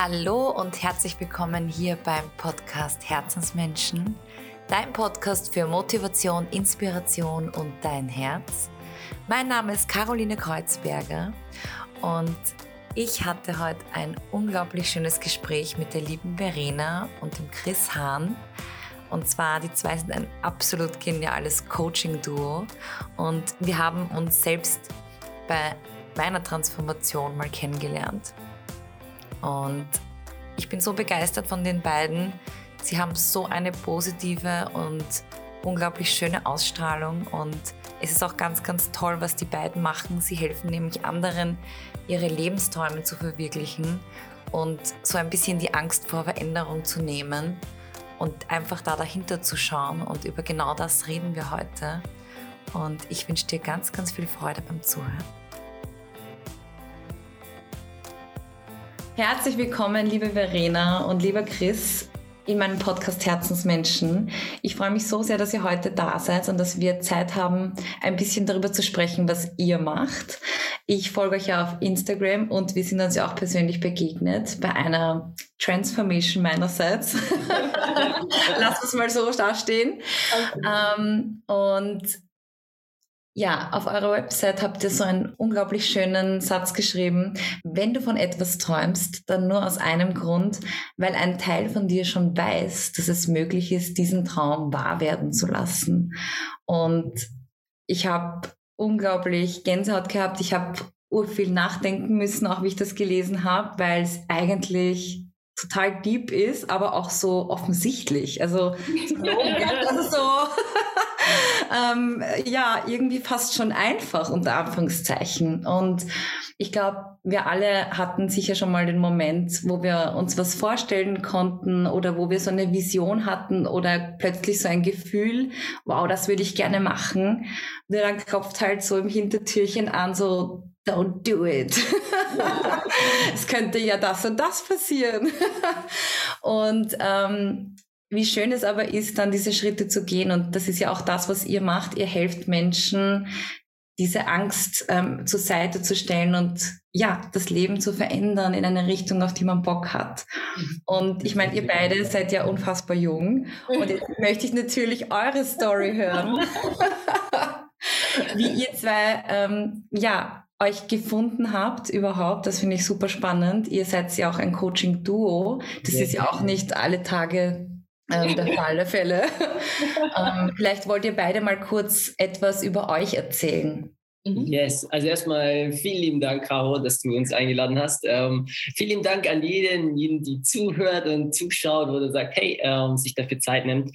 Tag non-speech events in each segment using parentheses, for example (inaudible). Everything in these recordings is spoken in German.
Hallo und herzlich willkommen hier beim Podcast Herzensmenschen, dein Podcast für Motivation, Inspiration und dein Herz. Mein Name ist Caroline Kreuzberger und ich hatte heute ein unglaublich schönes Gespräch mit der lieben Verena und dem Chris Hahn. Und zwar, die zwei sind ein absolut geniales Coaching-Duo und wir haben uns selbst bei meiner Transformation mal kennengelernt. Und ich bin so begeistert von den beiden. Sie haben so eine positive und unglaublich schöne Ausstrahlung und es ist auch ganz, ganz toll, was die beiden machen. Sie helfen nämlich anderen, ihre Lebensträume zu verwirklichen und so ein bisschen die Angst vor Veränderung zu nehmen und einfach da dahinter zu schauen. Und über genau das reden wir heute. Und ich wünsche dir ganz, ganz viel Freude beim Zuhören. Herzlich willkommen, liebe Verena und lieber Chris, in meinem Podcast Herzensmenschen. Ich freue mich so sehr, dass ihr heute da seid und dass wir Zeit haben, ein bisschen darüber zu sprechen, was ihr macht. Ich folge euch ja auf Instagram und wir sind uns ja auch persönlich begegnet bei einer Transformation meinerseits. (laughs) Lass uns mal so da stehen. Okay. Ähm, und ja, auf eurer Website habt ihr so einen unglaublich schönen Satz geschrieben. Wenn du von etwas träumst, dann nur aus einem Grund, weil ein Teil von dir schon weiß, dass es möglich ist, diesen Traum wahr werden zu lassen. Und ich habe unglaublich Gänsehaut gehabt. Ich habe viel nachdenken müssen, auch wie ich das gelesen habe, weil es eigentlich total deep ist, aber auch so offensichtlich. Also, (laughs) das ist so (laughs) ähm, ja, irgendwie fast schon einfach, unter Anführungszeichen. Und ich glaube, wir alle hatten sicher schon mal den Moment, wo wir uns was vorstellen konnten oder wo wir so eine Vision hatten oder plötzlich so ein Gefühl, wow, das würde ich gerne machen. Und dann klopft halt so im Hintertürchen an, so, don't do it. (laughs) es könnte ja das und das passieren. und ähm, wie schön es aber ist, dann diese Schritte zu gehen. Und das ist ja auch das, was ihr macht. Ihr helft Menschen, diese Angst ähm, zur Seite zu stellen und ja, das Leben zu verändern in eine Richtung, auf die man Bock hat. Und ich meine, ihr beide seid ja unfassbar jung. Und jetzt (laughs) möchte ich natürlich eure Story hören. (laughs) Wie ihr zwei, ähm, ja, euch gefunden habt überhaupt. Das finde ich super spannend. Ihr seid ja auch ein Coaching-Duo. Das ja. ist ja auch nicht alle Tage ähm, der Fall der Fälle. (laughs) ähm, vielleicht wollt ihr beide mal kurz etwas über euch erzählen. Mhm. Yes, also erstmal vielen lieben Dank, Caro, dass du uns eingeladen hast. Ähm, vielen lieben Dank an jeden, jeden, die zuhört und zuschaut oder sagt, hey, ähm, sich dafür Zeit nimmt.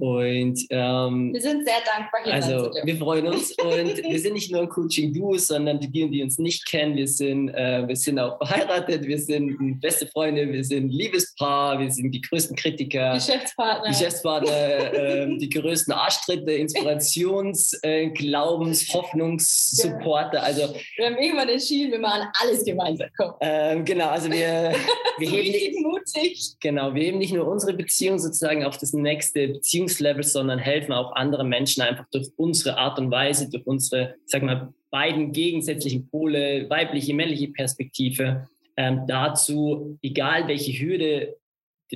Und ähm, wir sind sehr dankbar hier. Also wir freuen uns (laughs) und wir sind nicht nur ein Coaching-Duo, sondern die, die uns nicht kennen, wir sind, äh, wir sind auch verheiratet, wir sind beste Freunde, wir sind Liebespaar, wir sind die größten Kritiker, Geschäftspartner, Geschäftspartner, äh, (laughs) die größten Arschtritte, Inspirations, äh, Glaubens, Hoffnungs Supporter. Also, wir haben irgendwann entschieden, wir machen alles gemeinsam. Ähm, genau, also wir, (laughs) wir heben nicht, mutig. Genau, wir heben nicht nur unsere Beziehung sozusagen auf das nächste Beziehungslevel, sondern helfen auch anderen Menschen einfach durch unsere Art und Weise, durch unsere, sag mal, beiden gegensätzlichen Pole, weibliche, männliche Perspektive, ähm, dazu, egal welche Hürde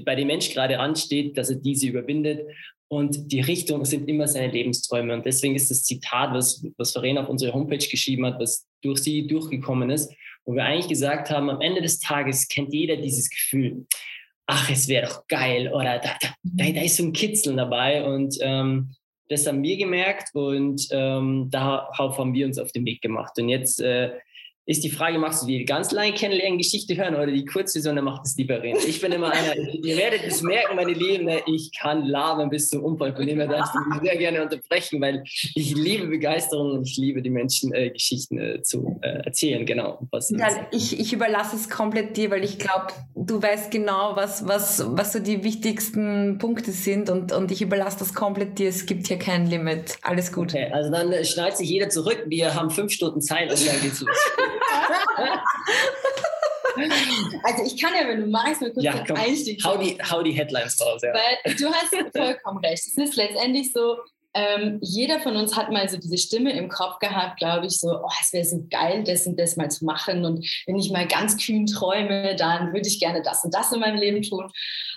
bei dem Mensch gerade ansteht, dass er diese überwindet und die Richtung sind immer seine Lebensträume. Und deswegen ist das Zitat, was, was Verena auf unsere Homepage geschrieben hat, was durch sie durchgekommen ist, wo wir eigentlich gesagt haben, am Ende des Tages kennt jeder dieses Gefühl, ach, es wäre doch geil oder da, da, da, ist so ein Kitzeln dabei. Und ähm, das haben wir gemerkt und ähm, darauf haben wir uns auf den Weg gemacht. Und jetzt äh, ist die Frage, machst du die ganz lange Kennenlernen-Geschichte hören oder die kurze, sondern macht es lieber reden. Ich bin immer einer, (laughs) ihr werdet es merken, meine Lieben, ne, ich kann labern bis zum Unfall, von dem her darfst du mich sehr gerne unterbrechen, weil ich liebe Begeisterung und ich liebe die Menschen äh, Geschichten äh, zu äh, erzählen, genau. ja, ich, ich überlasse es komplett dir, weil ich glaube, du weißt genau, was, was, was so die wichtigsten Punkte sind und, und ich überlasse das komplett dir, es gibt hier kein Limit. Alles gut. Okay, also dann schneidet sich jeder zurück, wir haben fünf Stunden Zeit und dann geht's los. (laughs) (laughs) Also ich kann ja, wenn du magst, mal kurz ja, den Einstieg hau die, hau die Headlines raus. Ja. Weil du hast vollkommen recht. Es ist letztendlich so, ähm, jeder von uns hat mal so diese Stimme im Kopf gehabt, glaube ich, so, oh, es wäre so geil, das und das mal zu machen. Und wenn ich mal ganz kühn träume, dann würde ich gerne das und das in meinem Leben tun.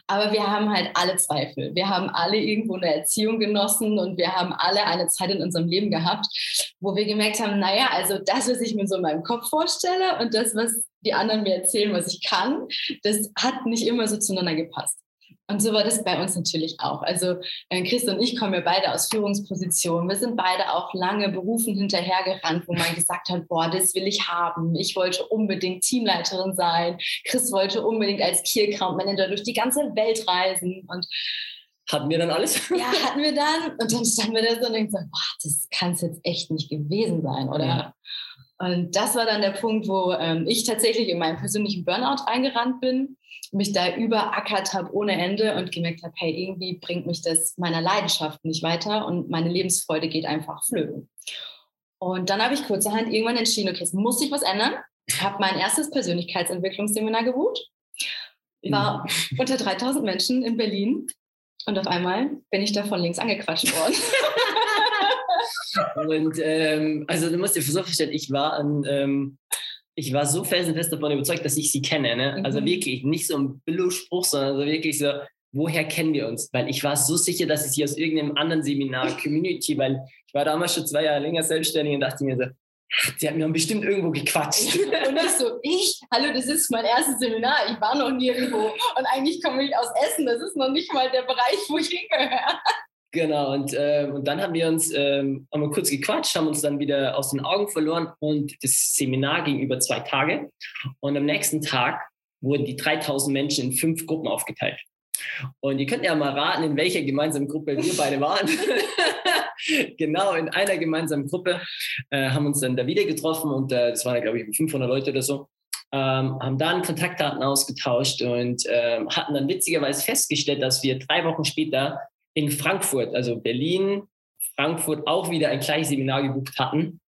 Aber wir haben halt alle Zweifel. Wir haben alle irgendwo eine Erziehung genossen und wir haben alle eine Zeit in unserem Leben gehabt, wo wir gemerkt haben, naja, also das, was ich mir so in meinem Kopf vorstelle und das, was die anderen mir erzählen, was ich kann, das hat nicht immer so zueinander gepasst. Und so war das bei uns natürlich auch. Also äh, Chris und ich kommen ja beide aus Führungspositionen. Wir sind beide auch lange Berufen hinterhergerannt, wo man gesagt hat, boah, das will ich haben. Ich wollte unbedingt Teamleiterin sein. Chris wollte unbedingt als Key Account Manager durch die ganze Welt reisen. Und hatten wir dann alles? Ja, hatten wir dann. Und dann standen wir da so und denken so, boah, das kann es jetzt echt nicht gewesen sein, oder? Ja. Und das war dann der Punkt, wo ähm, ich tatsächlich in meinen persönlichen Burnout reingerannt bin, mich da überackert habe ohne Ende und gemerkt habe, hey, irgendwie bringt mich das meiner Leidenschaft nicht weiter und meine Lebensfreude geht einfach flöten. Und dann habe ich kurzerhand irgendwann entschieden, okay, es muss sich was ändern. Habe mein erstes Persönlichkeitsentwicklungsseminar gebucht. War mhm. (laughs) unter 3000 Menschen in Berlin und auf einmal bin ich da von links angequatscht worden. (laughs) Und ähm, also du musst dir so vorstellen, ich war an, ähm, ich war so felsenfest davon überzeugt, dass ich sie kenne. Ne? Also mhm. Also wirklich nicht so ein Billo-Spruch, sondern also wirklich so, woher kennen wir uns? Weil ich war so sicher, dass ich sie aus irgendeinem anderen Seminar, Community, weil ich war damals schon zwei Jahre länger selbstständig und dachte mir so, Sie hat mir bestimmt irgendwo gequatscht. (laughs) Und ich so, ich? Hallo, das ist mein erstes Seminar. Ich war noch nirgendwo. Und eigentlich komme ich aus Essen. Das ist noch nicht mal der Bereich, wo ich hingehöre. Genau, und, äh, und dann haben wir uns ähm, einmal kurz gequatscht, haben uns dann wieder aus den Augen verloren und das Seminar ging über zwei Tage. Und am nächsten Tag wurden die 3000 Menschen in fünf Gruppen aufgeteilt. Und ihr könnt ja mal raten, in welcher gemeinsamen Gruppe wir beide waren. (laughs) genau, in einer gemeinsamen Gruppe äh, haben uns dann da wieder getroffen und äh, das waren, glaube ich, 500 Leute oder so. Ähm, haben dann Kontaktdaten ausgetauscht und ähm, hatten dann witzigerweise festgestellt, dass wir drei Wochen später in Frankfurt, also Berlin, Frankfurt auch wieder ein gleiches Seminar gebucht hatten,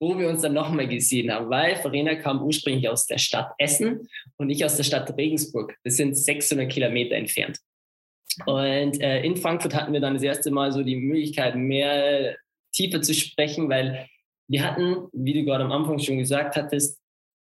wo wir uns dann nochmal gesehen haben, weil Verena kam ursprünglich aus der Stadt Essen und ich aus der Stadt Regensburg. Das sind 600 Kilometer entfernt. Und äh, in Frankfurt hatten wir dann das erste Mal so die Möglichkeit, mehr tiefer zu sprechen, weil wir hatten, wie du gerade am Anfang schon gesagt hattest,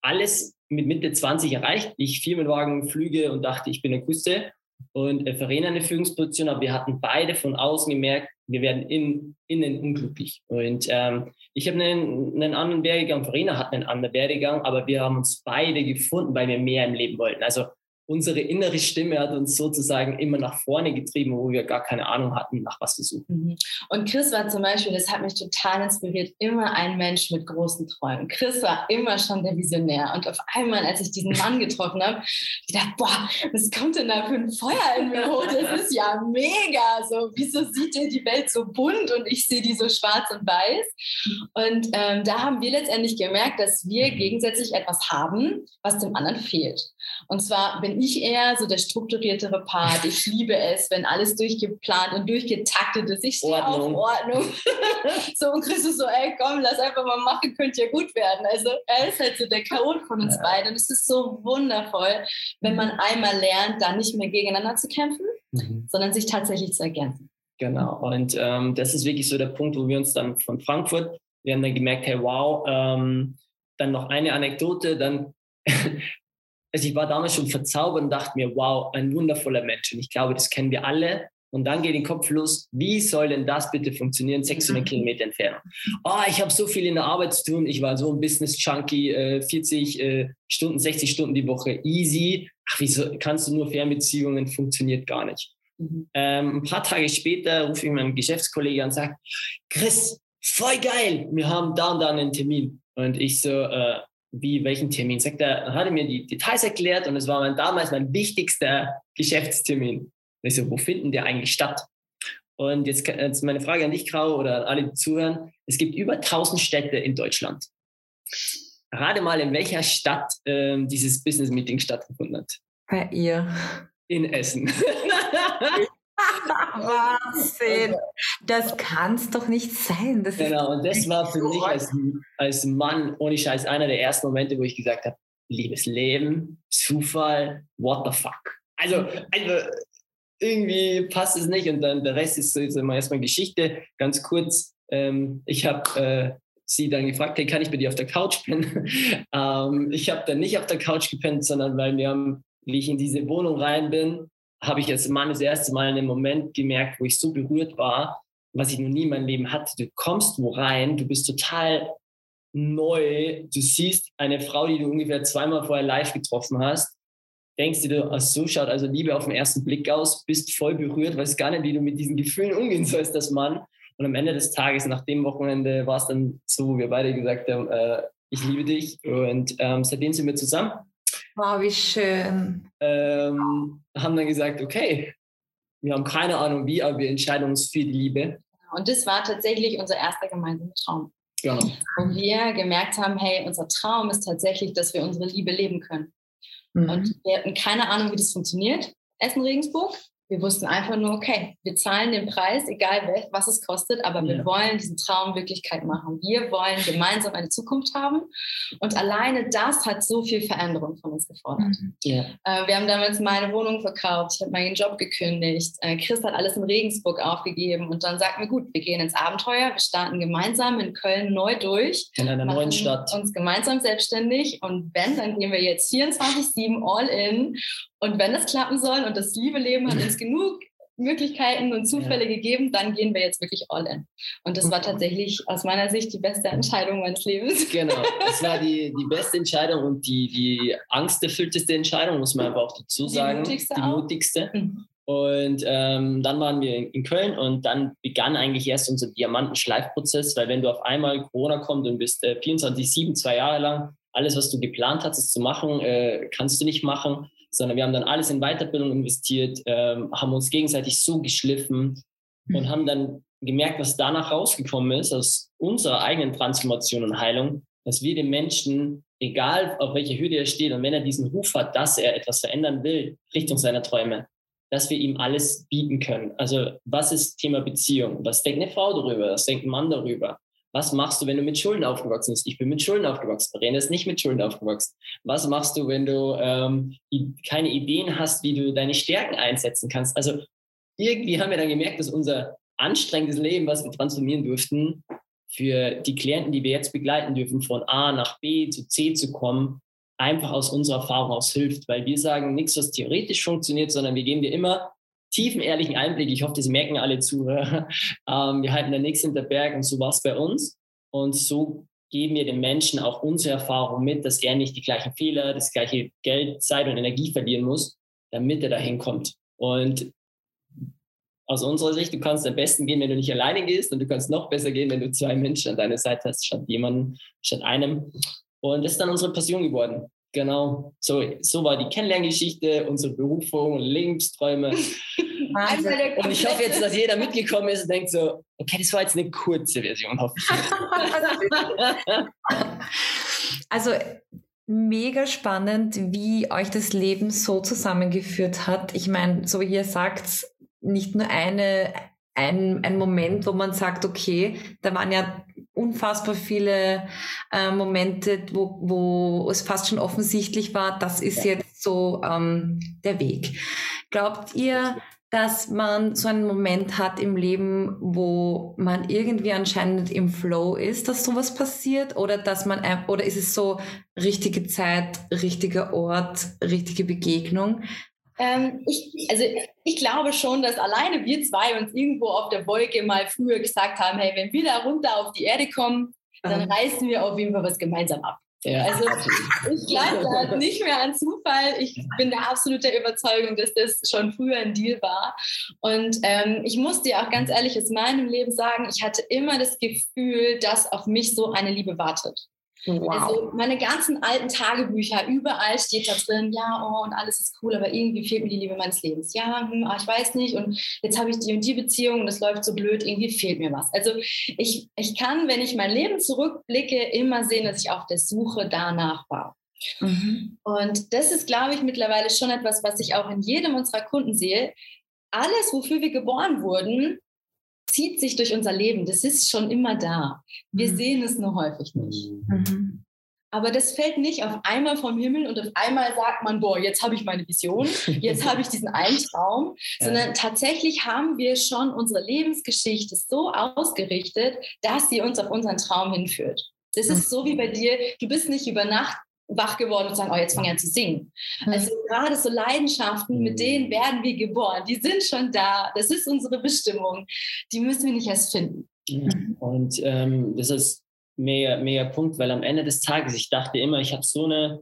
alles mit Mitte 20 erreicht. Ich Firmenwagen, Flüge und dachte, ich bin eine Küste und äh, Verena eine Führungsposition, aber wir hatten beide von außen gemerkt, wir werden in, innen unglücklich. Und ähm, ich habe einen, einen anderen Werdegang, Verena hat einen anderen Werdegang, aber wir haben uns beide gefunden, weil wir mehr im Leben wollten. Also unsere innere Stimme hat uns sozusagen immer nach vorne getrieben, wo wir gar keine Ahnung hatten, nach was wir suchen. Mhm. Und Chris war zum Beispiel, das hat mich total inspiriert, immer ein Mensch mit großen Träumen. Chris war immer schon der Visionär. Und auf einmal, als ich diesen Mann getroffen habe, ich dachte, boah, was kommt denn da für ein Feuer in mir hoch? Das ist ja mega. So, wieso sieht der die Welt so bunt und ich sehe die so schwarz und weiß? Und ähm, da haben wir letztendlich gemerkt, dass wir gegensätzlich etwas haben, was dem anderen fehlt. Und zwar bin ich eher so der strukturiertere Part. Ich liebe es, wenn alles durchgeplant und durchgetaktet ist. Ich stehe auf Ordnung. (laughs) so und Chris ist so, ey, komm, lass einfach mal machen, könnte ja gut werden. Also er ist halt so der Chaot von uns ja. beiden. Und es ist so wundervoll, wenn man einmal lernt, da nicht mehr gegeneinander zu kämpfen, mhm. sondern sich tatsächlich zu ergänzen. Genau. Und ähm, das ist wirklich so der Punkt, wo wir uns dann von Frankfurt, wir haben dann gemerkt, hey, wow, ähm, dann noch eine Anekdote, dann (laughs) also ich war damals schon verzaubert und dachte mir, wow, ein wundervoller Mensch. Und ich glaube, das kennen wir alle. Und dann geht den Kopf los, wie soll denn das bitte funktionieren, 600 mhm. Kilometer Entfernung? Oh, ich habe so viel in der Arbeit zu tun, ich war so ein Business-Junkie, äh, 40 äh, Stunden, 60 Stunden die Woche, easy. Ach, wieso kannst du nur Fernbeziehungen, funktioniert gar nicht. Mhm. Ähm, ein paar Tage später rufe ich meinen Geschäftskollegen an und sage, Chris, voll geil, wir haben da und da einen Termin. Und ich so, äh, wie welchen Termin? Sagt er, hat er mir die Details erklärt und es war mein, damals mein wichtigster Geschäftstermin. ich so, wo finden der eigentlich statt? Und jetzt, jetzt meine Frage an dich, Grau, oder an alle, die zuhören. Es gibt über 1000 Städte in Deutschland. Rate mal, in welcher Stadt ähm, dieses Business Meeting stattgefunden hat. Bei ihr. In Essen. (laughs) (laughs) Wahnsinn. Das kann es doch nicht sein. Das genau, und das war für mich als, als Mann, ohne Scheiß, einer der ersten Momente, wo ich gesagt habe, liebes Leben, Zufall, what the fuck. Also, also irgendwie passt es nicht. Und dann der Rest ist so, so erstmal Geschichte. Ganz kurz, ähm, ich habe äh, sie dann gefragt, hey, kann ich bei dir auf der Couch pennen? (laughs) ähm, ich habe dann nicht auf der Couch gepennt, sondern weil wir haben, wie ich in diese Wohnung rein bin, habe ich als Mann das erste Mal einen Moment gemerkt, wo ich so berührt war, was ich noch nie in meinem Leben hatte. Du kommst wo rein, du bist total neu, du siehst eine Frau, die du ungefähr zweimal vorher live getroffen hast, denkst dir, so schaut also Liebe auf den ersten Blick aus, bist voll berührt, weißt gar nicht, wie du mit diesen Gefühlen umgehen sollst, das Mann. Und am Ende des Tages, nach dem Wochenende, war es dann so, wo wir beide gesagt haben, äh, ich liebe dich. Und ähm, seitdem sind wir zusammen. Wow, wie schön. Ähm, haben dann gesagt, okay, wir haben keine Ahnung wie, aber wir entscheiden uns für die Liebe. Und das war tatsächlich unser erster gemeinsamer Traum. Genau. Wo wir gemerkt haben, hey, unser Traum ist tatsächlich, dass wir unsere Liebe leben können. Mhm. Und wir hatten keine Ahnung, wie das funktioniert. Essen Regensburg, wir wussten einfach nur, okay, wir zahlen den Preis, egal was es kostet, aber wir ja. wollen diesen Traum Wirklichkeit machen. Wir wollen gemeinsam eine Zukunft haben. Und alleine das hat so viel Veränderung von uns gefordert. Mhm. Ja. Äh, wir haben damals meine Wohnung verkauft, ich habe meinen Job gekündigt. Äh, Chris hat alles in Regensburg aufgegeben und dann sagten wir, gut, wir gehen ins Abenteuer, wir starten gemeinsam in Köln neu durch. In einer neuen Stadt. Uns gemeinsam selbstständig und wenn, dann gehen wir jetzt 24-7 all in und wenn es klappen soll und das liebe Leben hat uns (laughs) genug Möglichkeiten und Zufälle ja. gegeben, dann gehen wir jetzt wirklich all in. Und das war tatsächlich aus meiner Sicht die beste Entscheidung meines Lebens. (laughs) Genau, es war die, die beste Entscheidung und die, die angsterfüllteste Entscheidung, muss man einfach auch dazu sagen. Die mutigste. Die mutigste. Mhm. Und ähm, dann waren wir in, in, Köln und dann begann eigentlich erst unser Diamantenschleifprozess, weil wenn du auf einmal Corona kommt und bist äh, 24-7, zwei Jahre lang, alles, was du geplant hattest zu machen, äh, kannst du nicht machen sondern wir haben dann alles in Weiterbildung investiert, ähm, haben uns gegenseitig so geschliffen und haben dann gemerkt, was danach rausgekommen ist aus unserer eigenen Transformation und Heilung, dass wir den Menschen, egal auf welcher Hürde er steht und wenn er diesen Ruf hat, dass er etwas verändern will, Richtung seiner Träume, dass wir ihm alles bieten können. Also was ist Thema Beziehung? Was denkt eine Frau darüber? Was denkt ein Mann darüber? Was machst du, wenn du mit Schulden aufgewachsen bist? Ich bin mit Schulden aufgewachsen. Rene ist nicht mit Schulden aufgewachsen. Was machst du, wenn du ähm, keine Ideen hast, wie du deine Stärken einsetzen kannst? Also irgendwie haben wir dann gemerkt, dass unser anstrengendes Leben, was wir transformieren durften, für die Klienten, die wir jetzt begleiten dürfen, von A nach B zu C zu kommen, einfach aus unserer Erfahrung aus hilft. Weil wir sagen nichts, was theoretisch funktioniert, sondern wir geben dir immer tiefen, ehrlichen Einblick. Ich hoffe, das merken alle Zuhörer. (laughs) Ähm, wir halten da nichts hinter Berg und so war es bei uns. Und so geben wir den Menschen auch unsere Erfahrung mit, dass er nicht die gleichen Fehler, das gleiche Geld, Zeit und Energie verlieren muss, damit er dahin kommt. Und aus unserer Sicht, du kannst am besten gehen, wenn du nicht alleine gehst und du kannst noch besser gehen, wenn du zwei Menschen an deiner Seite hast, statt jemandem, statt einem. Und das ist dann unsere Passion geworden. Genau, so, so war die Kennenlerngeschichte, unsere Berufung, Lebensträume. (laughs) und ich hoffe jetzt, dass jeder mitgekommen ist und denkt so, okay, das war jetzt eine kurze Version, hoffe ich. (laughs) also mega spannend, wie euch das Leben so zusammengeführt hat. Ich meine, so wie ihr sagt, nicht nur eine, ein, ein Moment, wo man sagt, okay, da waren ja unfassbar viele äh, Momente, wo, wo es fast schon offensichtlich war, das ist jetzt so ähm, der Weg. Glaubt ihr, dass man so einen Moment hat im Leben, wo man irgendwie anscheinend im Flow ist, dass sowas passiert? Oder dass man oder ist es so richtige Zeit, richtiger Ort, richtige Begegnung? Ähm, ich, also ich glaube schon, dass alleine wir zwei uns irgendwo auf der Wolke mal früher gesagt haben, hey, wenn wir da runter auf die Erde kommen, dann mhm. reißen wir auf jeden Fall was gemeinsam ab. Ja. Also ich glaube da nicht mehr an Zufall. Ich bin der absolute Überzeugung, dass das schon früher ein Deal war. Und ähm, ich muss dir auch ganz ehrlich aus meinem Leben sagen, ich hatte immer das Gefühl, dass auf mich so eine Liebe wartet. Wow. Also meine ganzen alten Tagebücher, überall steht da drin, ja, oh, und alles ist cool, aber irgendwie fehlt mir die Liebe meines Lebens. Ja, hm, ah, ich weiß nicht, und jetzt habe ich die und die Beziehung und es läuft so blöd, irgendwie fehlt mir was. Also ich, ich kann, wenn ich mein Leben zurückblicke, immer sehen, dass ich auf der Suche danach war. Mhm. Und das ist, glaube ich, mittlerweile schon etwas, was ich auch in jedem unserer Kunden sehe. Alles, wofür wir geboren wurden, zieht sich durch unser Leben. Das ist schon immer da. Wir mhm. sehen es nur häufig nicht. Mhm. Aber das fällt nicht auf einmal vom Himmel und auf einmal sagt man, boah, jetzt habe ich meine Vision, jetzt habe ich diesen einen Traum, (laughs) ja. sondern tatsächlich haben wir schon unsere Lebensgeschichte so ausgerichtet, dass sie uns auf unseren Traum hinführt. Das ist so wie bei dir, du bist nicht über Nacht wach geworden und sagen, oh, jetzt fange ich an zu singen. Mhm. Also gerade so Leidenschaften, mit denen mhm. werden wir geboren. Die sind schon da. Das ist unsere Bestimmung. Die müssen wir nicht erst finden. Und ähm, das ist mega, mega Punkt, weil am Ende des Tages, ich dachte immer, ich habe so eine,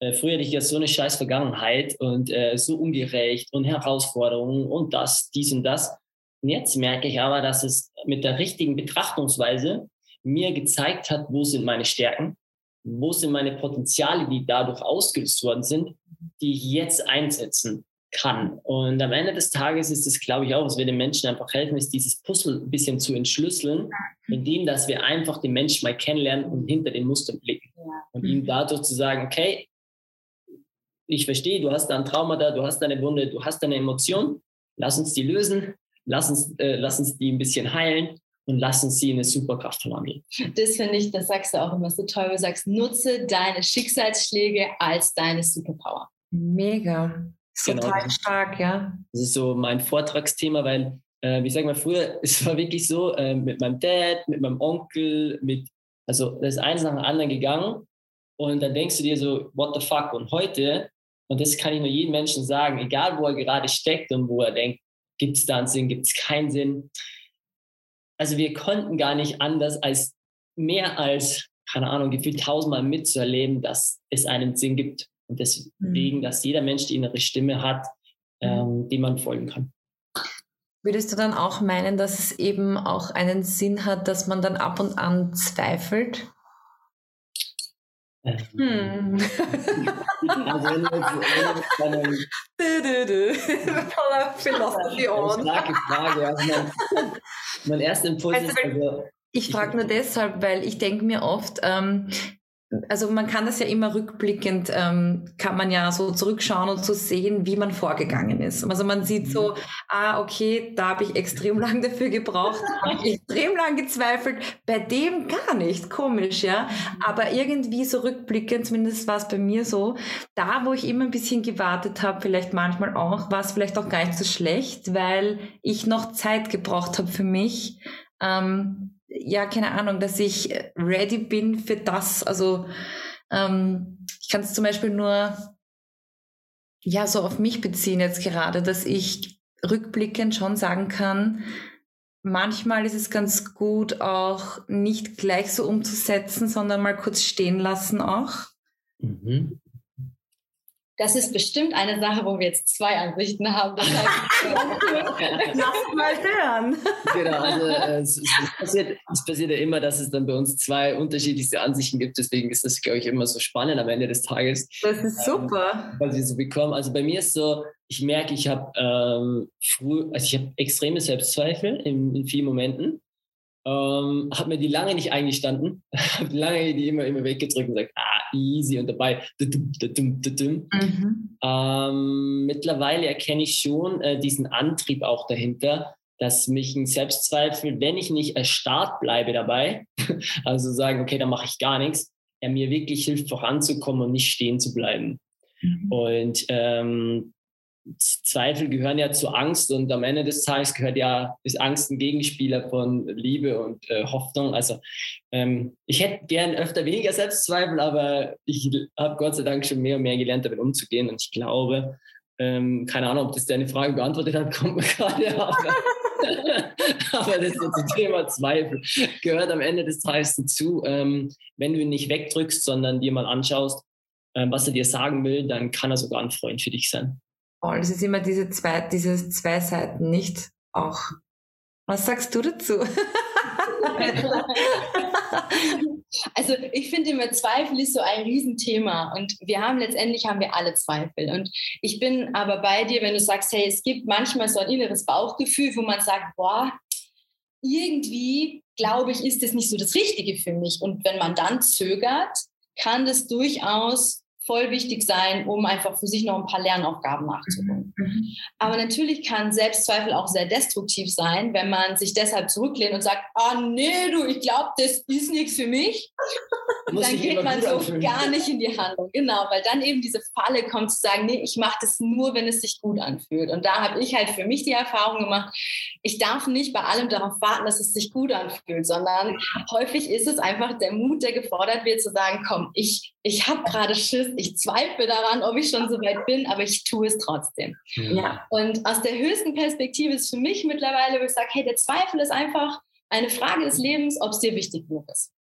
äh, früher hatte ich ja so eine scheiß Vergangenheit und äh, so ungerecht und Herausforderungen und das, dies und das. Und jetzt merke ich aber, dass es mit der richtigen Betrachtungsweise mir gezeigt hat, wo sind meine Stärken, wo sind meine Potenziale, die dadurch ausgelöst worden sind, die ich jetzt einsetzen kann. Und am Ende des Tages ist es, glaube ich, auch, was wir den Menschen einfach helfen, ist dieses Puzzle ein bisschen zu entschlüsseln, indem dass wir einfach den Menschen mal kennenlernen und hinter den Mustern blicken. Und ihm dadurch zu sagen, okay, ich verstehe, du hast da ein Trauma da, du hast da eine Wunde, du hast da eine Emotion, lass uns die lösen, lass uns, äh, lass uns die ein bisschen heilen und lass uns sie in eine Superkraft verwandeln. Das finde ich, das sagst du auch immer so toll, du sagst, nutze deine Schicksalsschläge als deine Superpower. Mega. Genau. Total stark, ja. Das ist so mein Vortragsthema, weil, äh, ich sage mal, früher, (laughs) es war wirklich so, äh, mit meinem Dad, mit meinem Onkel, mit, also das ist eins nach dem anderen gegangen und dann denkst du dir so, what the fuck? Und heute, und das kann ich nur jedem Menschen sagen, egal wo er gerade steckt und wo er denkt, gibt es da einen Sinn, gibt es keinen Sinn. Also wir konnten gar nicht anders als mehr als, keine Ahnung, gefühlt tausendmal mitzuerleben, dass es einen Sinn gibt. Und deswegen, mhm. dass jeder Mensch die innere Stimme hat, mhm. ähm, die man folgen kann. Würdest du dann auch meinen, dass es eben auch einen Sinn hat, dass man dann ab und an zweifelt? Hm. Also wenn du jetzt, wenn du jetzt Philosophy on. Starke Frage. Also mein, mein erster Impuls also, ist also, ich frage nur deshalb, weil ich denke mir oft, ähm, also man kann das ja immer rückblickend, ähm, kann man ja so zurückschauen und so sehen, wie man vorgegangen ist. Also man sieht so, mhm. ah, okay, da habe ich extrem (laughs) lang dafür gebraucht, habe ich extrem lang gezweifelt, bei dem gar nicht, komisch, ja. Aber irgendwie so rückblickend, zumindest war es bei mir so, da wo ich immer ein bisschen gewartet habe, vielleicht manchmal auch, war es vielleicht auch gar nicht so schlecht, weil ich noch Zeit gebraucht habe für mich. Ähm, ja, keine Ahnung, dass ich ready bin für das. Also ähm, ich kann es zum Beispiel nur ja so auf mich beziehen jetzt gerade, dass ich rückblickend schon sagen kann, manchmal ist es ganz gut auch nicht gleich so umzusetzen, sondern mal kurz stehen lassen auch. Mhm. Das ist bestimmt eine Sache, wo wir jetzt zwei Ansichten haben. (laughs) Lass mal hören. Genau, also äh, es, es, passiert, es, passiert, ja immer, dass es dann bei uns zwei unterschiedlichste Ansichten gibt. Deswegen ist das, glaube ich, immer so spannend am Ende des Tages. Das ist super. Ähm, was wir so bekommen. Also bei mir ist so, ich merke, ich habe ähm, früh, also ich habe extreme Selbstzweifel in, in vielen Momenten. Ähm, habe mir die lange nicht eingestanden, (laughs) habe lange die immer, immer weggedrückt und gesagt, ah, easy und dabei. Mhm. Ähm, mittlerweile erkenne ich schon äh, diesen Antrieb auch dahinter, dass mich ein Selbstzweifel, wenn ich nicht erstarrt bleibe dabei, (laughs) also sagen, okay, dann mache ich gar nichts, er mir wirklich hilft, voranzukommen und nicht stehen zu bleiben. Mhm. Und ähm, Zweifel gehören ja zu Angst und am Ende des Tages gehört ja, ist Angst ein Gegenspieler von Liebe und äh, Hoffnung. Also ähm, ich hätte gern öfter weniger Selbstzweifel, aber ich habe Gott sei Dank schon mehr und mehr gelernt, damit umzugehen und ich glaube, ähm, keine Ahnung, ob das deine Frage beantwortet hat, (laughs) kommt mir gerade, aber, (laughs) aber das das Thema Zweifel. Gehört am Ende des Tages dazu. Ähm, wenn du ihn nicht wegdrückst, sondern dir mal anschaust, ähm, was er dir sagen will, dann kann er sogar ein Freund für dich sein voll. Es ist immer diese zwei, diese zwei Seiten, nicht auch. Was sagst du dazu? (laughs) also ich finde immer Zweifel ist so ein Riesenthema und wir haben letztendlich haben wir alle Zweifel und ich bin aber bei dir, wenn du sagst, hey, es gibt manchmal so ein inneres Bauchgefühl, wo man sagt, boah, irgendwie glaube ich, ist das nicht so das Richtige für mich und wenn man dann zögert, kann das durchaus voll wichtig sein, um einfach für sich noch ein paar Lernaufgaben nachzuholen. Mhm. Aber natürlich kann Selbstzweifel auch sehr destruktiv sein, wenn man sich deshalb zurücklehnt und sagt, ah nee, du, ich glaube, das ist nichts für mich. (laughs) dann geht man so anfühlen. gar nicht in die Handlung. Genau, weil dann eben diese Falle kommt zu sagen, nee, ich mache das nur, wenn es sich gut anfühlt. Und da habe ich halt für mich die Erfahrung gemacht, ich darf nicht bei allem darauf warten, dass es sich gut anfühlt, sondern häufig ist es einfach der Mut, der gefordert wird, zu sagen, komm, ich, ich habe gerade Schiss, ich zweifle daran, ob ich schon so weit bin, aber ich tue es trotzdem. Ja. Und aus der höchsten Perspektive ist für mich mittlerweile, wo ich sage, hey, der Zweifel ist einfach eine Frage des Lebens, ob es dir wichtig genug ist.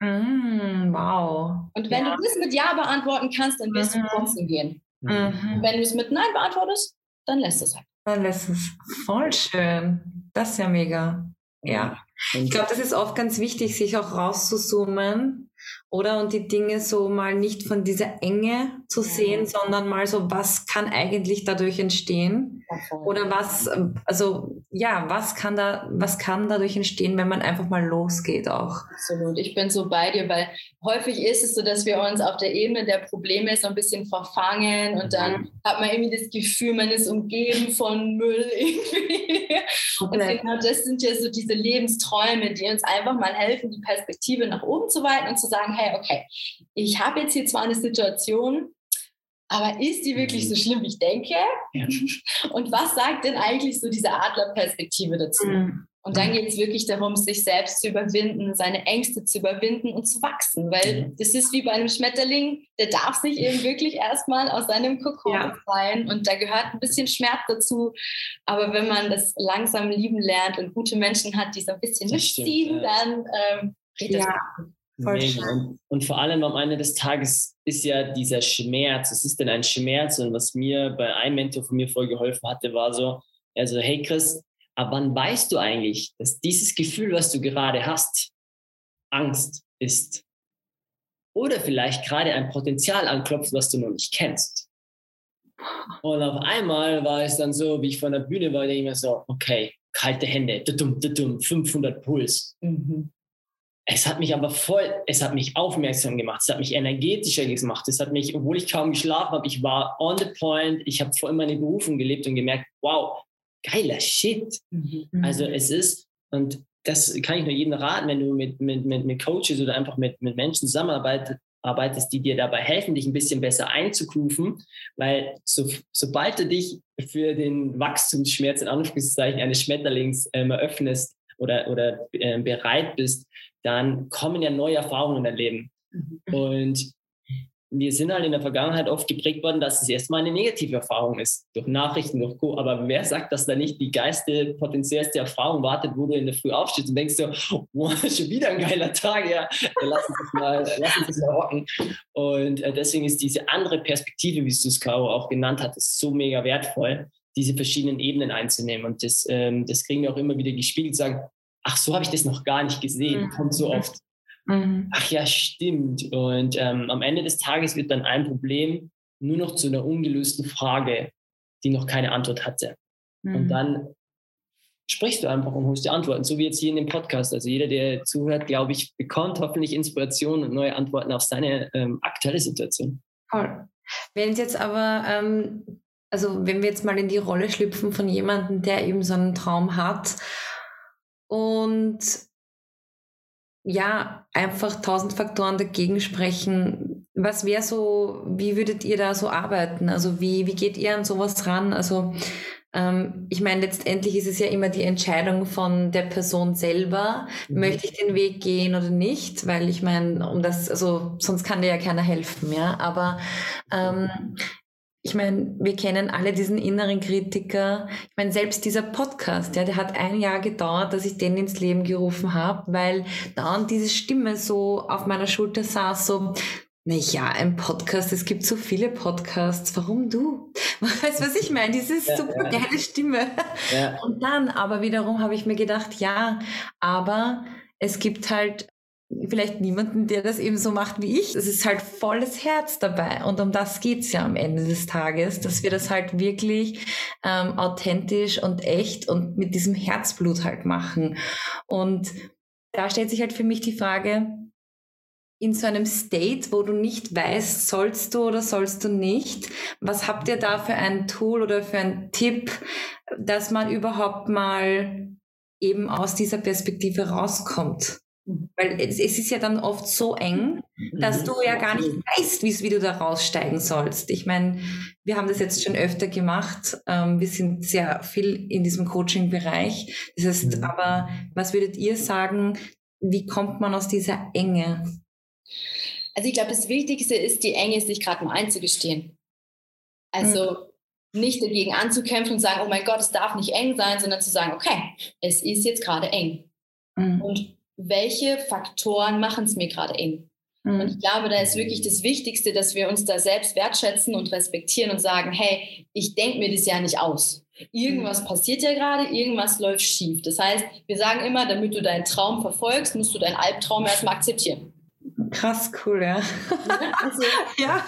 Mm, wow. Und wenn ja. du das mit Ja beantworten kannst, dann wirst mhm. du trotzdem gehen. Mhm. Wenn du es mit Nein beantwortest, dann lässt es halt. Dann lässt es voll schön. Das ist ja mega. Ja. Ich glaube, das ist oft ganz wichtig, sich auch rauszuzoomen oder? Und die Dinge so mal nicht von dieser Enge zu sehen, sondern mal so, was kann eigentlich dadurch entstehen? Oder was, also ja, was kann da, was kann dadurch entstehen, wenn man einfach mal losgeht auch? Absolut. Ich bin so bei dir, weil häufig ist es so, dass wir uns auf der Ebene der Probleme so ein bisschen verfangen und dann mhm. hat man irgendwie das Gefühl, man ist umgeben von Müll (laughs) irgendwie. Und genau das sind ja so diese Lebensträume, die uns einfach mal helfen, die Perspektive nach oben zu weiten und zu sagen, hey, okay, ich habe jetzt hier zwar eine Situation, aber ist die wirklich so schlimm, wie ich denke? Ja. (laughs) Und was sagt denn eigentlich so diese Adlerperspektive dazu? Mhm. Und dann geht es wirklich darum, sich selbst zu überwinden, seine Ängste zu überwinden und zu wachsen. Weil mhm. das ist wie bei einem Schmetterling, der darf sich eben wirklich erstmal aus seinem Kokon ja. befreien. Und da gehört ein bisschen Schmerz dazu. Aber wenn man das langsam lieben lernt und gute Menschen hat, die so ein bisschen mitziehen, dann ähm, geht das. Ja. Und, und, vor allem am Ende des Tages ist ja dieser Schmerz, was ist denn ein Schmerz? Und was mir bei einem Mentor von mir voll geholfen hatte, war so, also hey Chris, ab wann weißt du eigentlich, dass dieses Gefühl, was du gerade hast, Angst ist? Oder vielleicht gerade ein Potenzial anklopft, was du noch nicht kennst. Und auf einmal war es dann so, wie ich von der Bühne war, denke ich mir so, okay, kalte Hände, 500 Puls. Mhm. Es hat mich aber voll, es hat mich aufmerksam gemacht, es hat mich energetischer gemacht, es hat mich, obwohl ich kaum geschlafen habe, ich war on the point, ich habe voll meine Berufung gelebt und gemerkt, wow, geiler Shit. Mhm. Also es ist, und das kann ich nur jedem raten, wenn du mit, mit, mit, mit Coaches oder einfach mit, mit Menschen zusammenarbeitest, arbeitest, die dir dabei helfen, dich ein bisschen besser einzukrufen, weil so, sobald du dich für den Wachstumsschmerz in Anführungszeichen eines Schmetterlings ähm, eröffnest oder, oder äh, bereit bist, dann kommen ja neue Erfahrungen in dein Leben. Mhm. Und wir sind halt in der Vergangenheit oft geprägt worden, dass es erstmal eine negative Erfahrung ist, durch Nachrichten, durch Co. Aber wer sagt, dass da nicht die geilste, potenziellste Erfahrung wartet, wo du in der Früh aufstehst und denkst so, wow, (laughs) schon wieder ein geiler Tag, ja, lass uns das mal, lass uns das mal rocken. Und äh, deswegen ist diese andere Perspektive, wie du es Caro auch genannt hattest, so mega wertvoll, diese verschiedenen Ebenen einzunehmen. Und das, ähm, das kriegen wir auch immer wieder gespiegelt, sagen, ach, so habe ich das noch gar nicht gesehen, kommt so oft. Mhm. Ach ja, stimmt. Und ähm, am Ende des Tages wird dann ein Problem nur noch zu einer ungelösten Frage, die noch keine Antwort hatte. Mhm. Und dann sprichst du einfach und holst dir Antworten, so wie jetzt hier in dem Podcast. Also jeder, der zuhört, glaube ich, bekommt hoffentlich Inspiration und neue Antworten auf seine ähm, aktuelle Situation. Toll. Wenn es jetzt aber, ähm, also wenn wir jetzt mal in die Rolle schlüpfen von jemandem, der eben so einen Traum hat und ja, einfach tausend Faktoren dagegen sprechen. Was wäre so, wie würdet ihr da so arbeiten? Also wie, wie geht ihr an sowas ran? Also ähm, ich meine, letztendlich ist es ja immer die Entscheidung von der Person selber, mhm. möchte ich den Weg gehen oder nicht, weil ich meine, um das, also sonst kann dir ja keiner helfen, ja. Aber ähm, ich meine, wir kennen alle diesen inneren Kritiker. Ich meine, selbst dieser Podcast, ja, der hat ein Jahr gedauert, dass ich den ins Leben gerufen habe, weil dann diese Stimme so auf meiner Schulter saß, so, na ja, ein Podcast, es gibt so viele Podcasts, warum du? (laughs) Weißt du, was ich meine? Diese ja, super geile ja. Stimme. Ja. Und dann aber wiederum habe ich mir gedacht, ja, aber es gibt halt vielleicht niemanden, der das eben so macht wie ich. Es ist halt volles Herz dabei. Und um das geht's ja am Ende des Tages, dass wir das halt wirklich ähm, authentisch und echt und mit diesem Herzblut halt machen. Und da stellt sich halt für mich die Frage, in so einem State, wo du nicht weißt, sollst du oder sollst du nicht. Was habt ihr da für ein Tool oder für einen Tipp, dass man überhaupt mal eben aus dieser Perspektive rauskommt? Mhm. Weil es, es, ist ja dann oft so eng, dass mhm. du ja gar nicht weißt, wie du da raussteigen sollst. Ich meine, wir haben das jetzt schon öfter gemacht. Ähm, wir sind sehr viel in diesem Coaching-Bereich. Das heißt, mhm. aber was würdet ihr sagen, wie kommt man aus dieser Enge? Also ich glaube, das Wichtigste ist, die Enge sich gerade mal einzugestehen. Also mhm. nicht dagegen anzukämpfen und sagen, oh mein Gott, es darf nicht eng sein, sondern zu sagen, okay, es ist jetzt gerade eng. Mhm. Und welche Faktoren machen es mir gerade eng? Mhm. Und ich glaube, da ist wirklich das Wichtigste, dass wir uns da selbst wertschätzen und respektieren und sagen, hey, ich denke mir das ja nicht aus. Irgendwas mhm. passiert ja gerade, irgendwas läuft schief. Das heißt, wir sagen immer, damit du deinen Traum verfolgst, musst du deinen Albtraum erstmal akzeptieren. Krass cool, ja. Also, (laughs) ja.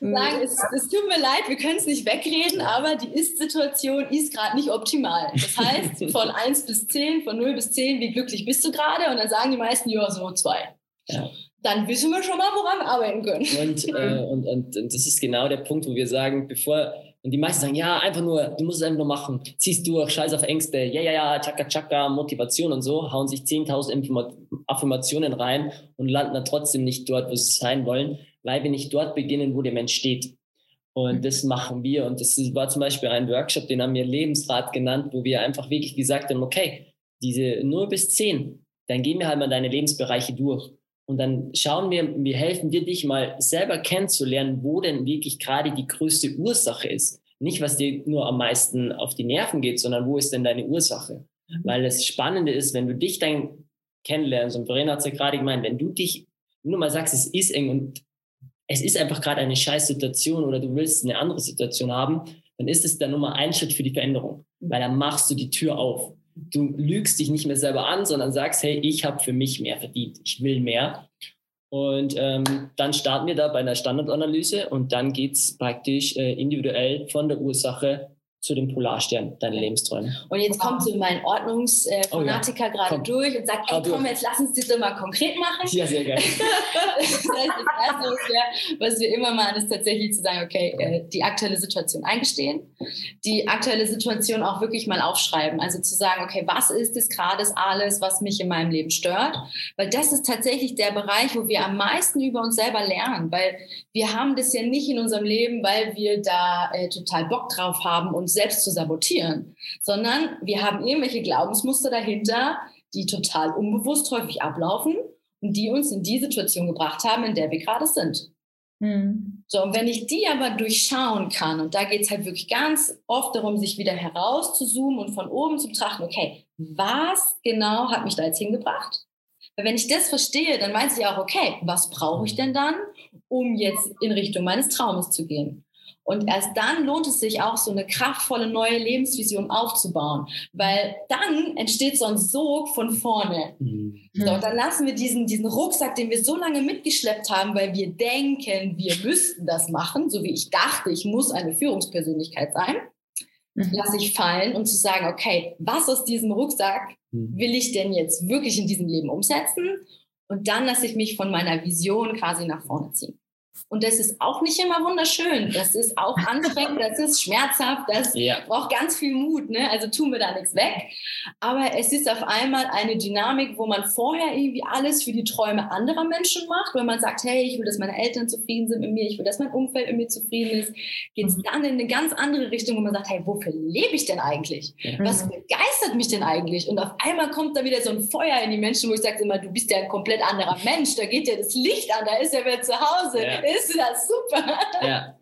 sagen, es, es, tut mir leid, wir können es nicht wegreden, aber die Ist-Situation ist gerade nicht optimal. Das heißt, (laughs) von 1 bis 10, von 0 bis 10, wie glücklich bist du gerade? Und dann sagen die meisten, ja, so 2. Ja. Dann wissen wir schon mal, woran wir arbeiten können. Und, äh, und, und, und das ist genau der Punkt, wo wir sagen, bevor und die meisten sagen, ja, einfach nur, du musst es einfach nur machen, ziehst durch, scheiß auf Ängste, ja, ja, ja, tschakka, tschakka, Motivation und so, hauen sich 10.000 Affirmationen rein und landen dann trotzdem nicht dort, wo sie sein wollen, weil wir nicht dort beginnen, wo der Mensch steht. Und das machen wir. Und das war zum Beispiel ein Workshop, den haben wir Lebensrat genannt, wo wir einfach wirklich gesagt haben, okay, diese 0 bis 10, dann gehen wir halt mal deine Lebensbereiche durch. Und dann schauen wir, wir helfen dir, dich mal selber kennenzulernen, wo denn wirklich gerade die größte Ursache ist. Nicht, was dir nur am meisten auf die Nerven geht, sondern wo ist denn deine Ursache? Mhm. Weil das Spannende ist, wenn du dich dann kennenlernst, und Verena hat es ja gerade gemeint, wenn du dich, du mal sagst, es ist eng und es ist einfach gerade eine scheiß Situation oder du willst eine andere Situation haben, dann ist es dann Nummer ein Schritt für die Veränderung, weil dann machst du die Tür auf du lügst dich nicht mehr selber an, sondern sagst, hey, ich habe für mich mehr verdient, ich will mehr. Und ähm, dann starten wir da bei einer Standardanalyse und dann geht es praktisch äh, individuell von der Ursache zu dem Polarstern, deine Lebensträume. Und jetzt kommt so mein Ordnungsfanatiker oh ja. gerade durch und sagt, ey komm, jetzt lass uns das doch mal konkret machen. Ja, sehr geil. (laughs) das heißt, das Erste, was wir, was wir immer machen, ist tatsächlich zu sagen, okay, äh, die aktuelle Situation eingestehen, die aktuelle Situation auch wirklich mal aufschreiben. Also zu sagen, okay, was ist es gerade alles, was mich in meinem Leben stört? Weil das ist tatsächlich der Bereich, wo wir am meisten über uns selber lernen, weil wir haben das ja nicht in unserem Leben, weil wir da äh, total Bock drauf haben, uns selbst zu sabotieren, sondern wir haben irgendwelche Glaubensmuster dahinter, die total unbewusst häufig ablaufen und die uns in die Situation gebracht haben, in der wir gerade sind. Hm. So, und wenn ich die aber durchschauen kann, und da geht es halt wirklich ganz oft darum, sich wieder herauszuzoomen und von oben zu betrachten, okay, was genau hat mich da jetzt hingebracht? Weil wenn ich das verstehe, dann weiß ich auch, okay, was brauche ich denn dann, um jetzt in Richtung meines Traumes zu gehen? Und erst dann lohnt es sich auch, so eine kraftvolle neue Lebensvision aufzubauen, weil dann entsteht so ein Sog von vorne. Mhm. So, und dann lassen wir diesen, diesen Rucksack, den wir so lange mitgeschleppt haben, weil wir denken, wir müssten das machen, so wie ich dachte, ich muss eine Führungspersönlichkeit sein, mhm. lasse ich fallen und zu sagen, okay, was aus diesem Rucksack mhm. will ich denn jetzt wirklich in diesem Leben umsetzen? Und dann lasse ich mich von meiner Vision quasi nach vorne ziehen. Und das ist auch nicht immer wunderschön. Das ist auch (laughs) anstrengend, das ist schmerzhaft, das ja. braucht ganz viel Mut. Ne? Also tun wir da nichts weg. Aber es ist auf einmal eine Dynamik, wo man vorher irgendwie alles für die Träume anderer Menschen macht. Wenn man sagt, hey, ich will, dass meine Eltern zufrieden sind mit mir, ich will, dass mein Umfeld mit mir zufrieden ist, geht es mhm. dann in eine ganz andere Richtung, wo man sagt, hey, wofür lebe ich denn eigentlich? Was mhm. begeistert mich denn eigentlich? Und auf einmal kommt da wieder so ein Feuer in die Menschen, wo ich sage immer, du bist ja ein komplett anderer Mensch. Da geht ja das Licht an, da ist ja wer zu Hause. Ja ist das super. Ja.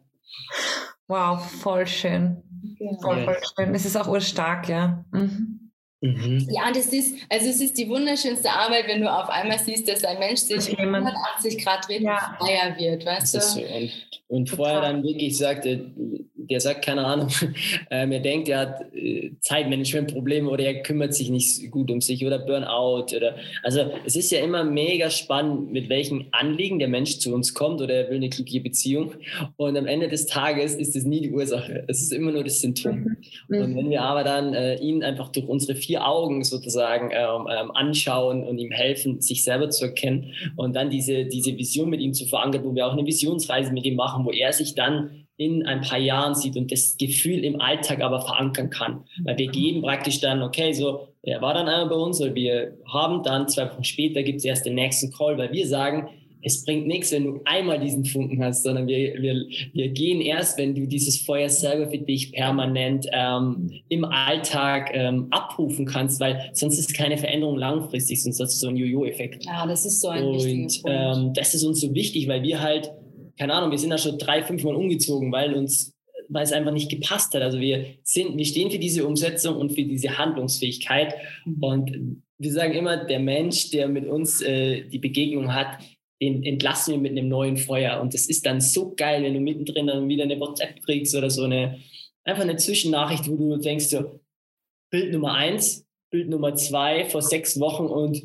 Wow, voll schön. Ja. Voll, voll schön. Es ist auch urstark, ja. Mhm. Mhm. Ja, das ist, also es ist die wunderschönste Arbeit, wenn du auf einmal siehst, dass ein Mensch sich 180 Grad dreht ja. und freier wird, weißt du? So. Und, und vorher dann wirklich sagt, der sagt, keine Ahnung, (laughs) ähm, er denkt, er hat äh, Zeitmanagement-Probleme oder er kümmert sich nicht gut um sich oder Burnout oder also es ist ja immer mega spannend, mit welchen Anliegen der Mensch zu uns kommt oder er will eine glückliche Beziehung und am Ende des Tages ist es nie die Ursache, es ist immer nur das Symptom. Mhm. Und wenn wir aber dann äh, ihn einfach durch unsere vier Augen sozusagen ähm, ähm, anschauen und ihm helfen, sich selber zu erkennen und dann diese, diese Vision mit ihm zu verankern, wo wir auch eine Visionsreise mit ihm machen, wo er sich dann in ein paar Jahren sieht und das Gefühl im Alltag aber verankern kann. Weil wir geben praktisch dann, okay, so, er war dann einmal bei uns oder wir haben dann zwei Wochen später gibt es erst den nächsten Call, weil wir sagen, es bringt nichts, wenn du einmal diesen Funken hast, sondern wir, wir, wir gehen erst, wenn du dieses Feuer selber für dich permanent ähm, im Alltag ähm, abrufen kannst, weil sonst ist keine Veränderung langfristig, sonst hast du so einen Jojo-Effekt. Ja, das ist so ein Und ähm, das ist uns so wichtig, weil wir halt keine Ahnung, wir sind da schon drei, fünf Mal umgezogen, weil uns, weil es einfach nicht gepasst hat. Also wir sind, wir stehen für diese Umsetzung und für diese Handlungsfähigkeit. Mhm. Und wir sagen immer, der Mensch, der mit uns äh, die Begegnung hat, den entlassen wir mit einem neuen Feuer. Und das ist dann so geil, wenn du mittendrin dann wieder eine WhatsApp kriegst oder so eine, einfach eine Zwischennachricht, wo du denkst so, Bild Nummer eins, Bild Nummer zwei vor sechs Wogen und